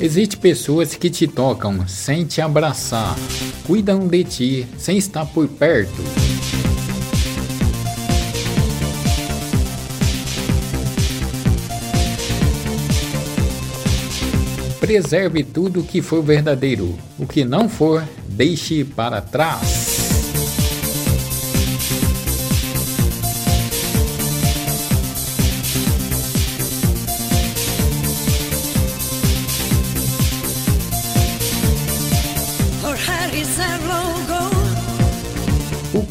Existem pessoas que te tocam sem te abraçar, cuidam de ti sem estar por perto. Preserve tudo que for verdadeiro, o que não for, deixe para trás.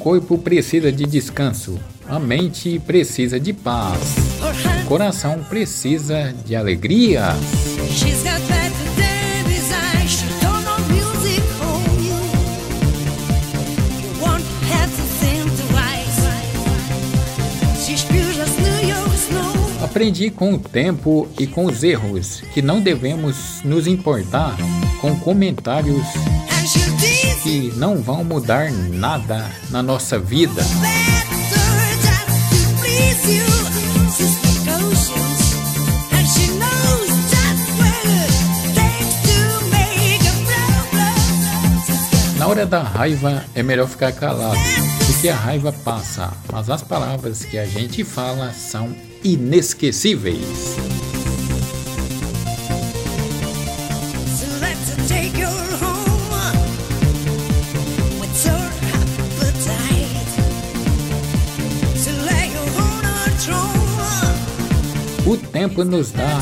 Corpo precisa de descanso, a mente precisa de paz, o coração precisa de alegria. Aprendi com o tempo e com os erros que não devemos nos importar com comentários que não vão mudar nada na nossa vida. Na hora da raiva é melhor ficar calado, porque a raiva passa, mas as palavras que a gente fala são inesquecíveis. O tempo nos dá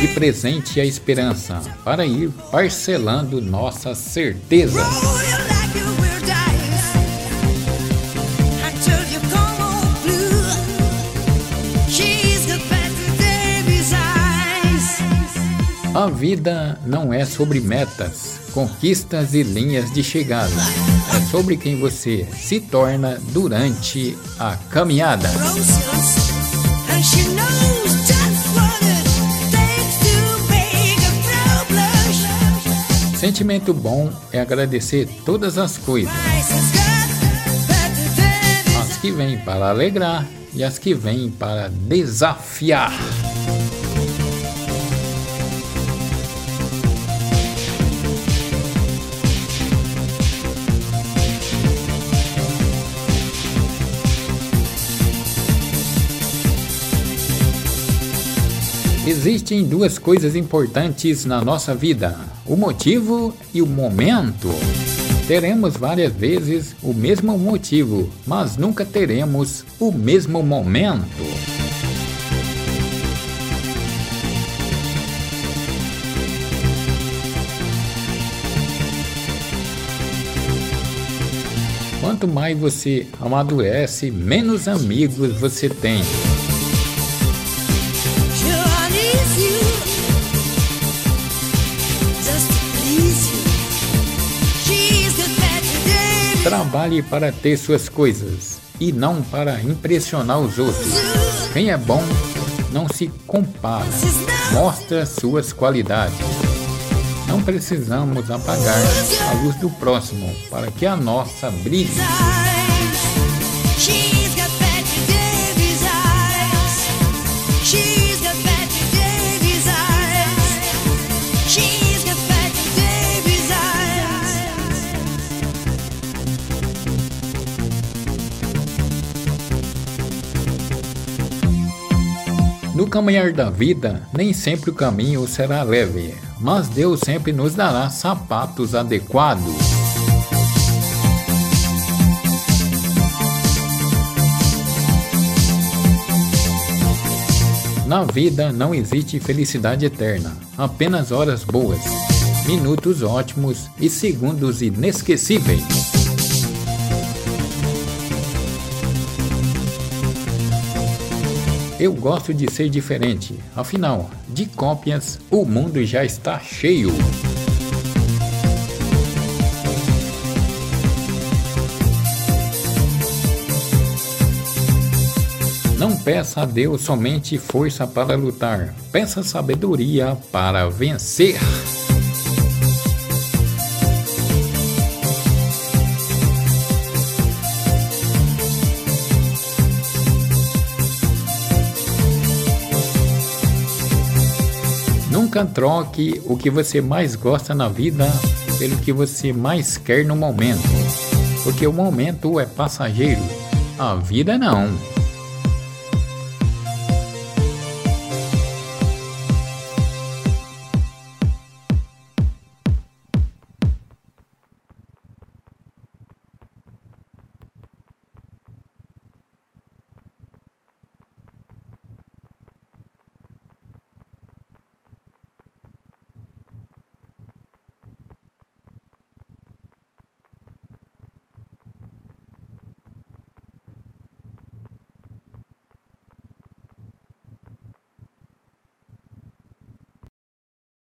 de presente a esperança para ir parcelando nossas certezas. A vida não é sobre metas, conquistas e linhas de chegada. É sobre quem você se torna durante a caminhada. Sentimento bom é agradecer todas as coisas. As que vêm para alegrar e as que vêm para desafiar. Existem duas coisas importantes na nossa vida: o motivo e o momento. Teremos várias vezes o mesmo motivo, mas nunca teremos o mesmo momento. Quanto mais você amadurece, menos amigos você tem. Trabalhe para ter suas coisas e não para impressionar os outros. Quem é bom não se compara, mostra suas qualidades. Não precisamos apagar a luz do próximo para que a nossa brilhe. No caminhar da vida, nem sempre o caminho será leve, mas Deus sempre nos dará sapatos adequados. Na vida não existe felicidade eterna, apenas horas boas, minutos ótimos e segundos inesquecíveis. Eu gosto de ser diferente, afinal, de cópias o mundo já está cheio. Não peça a Deus somente força para lutar, peça sabedoria para vencer. Troque o que você mais gosta na vida pelo que você mais quer no momento, porque o momento é passageiro, a vida não.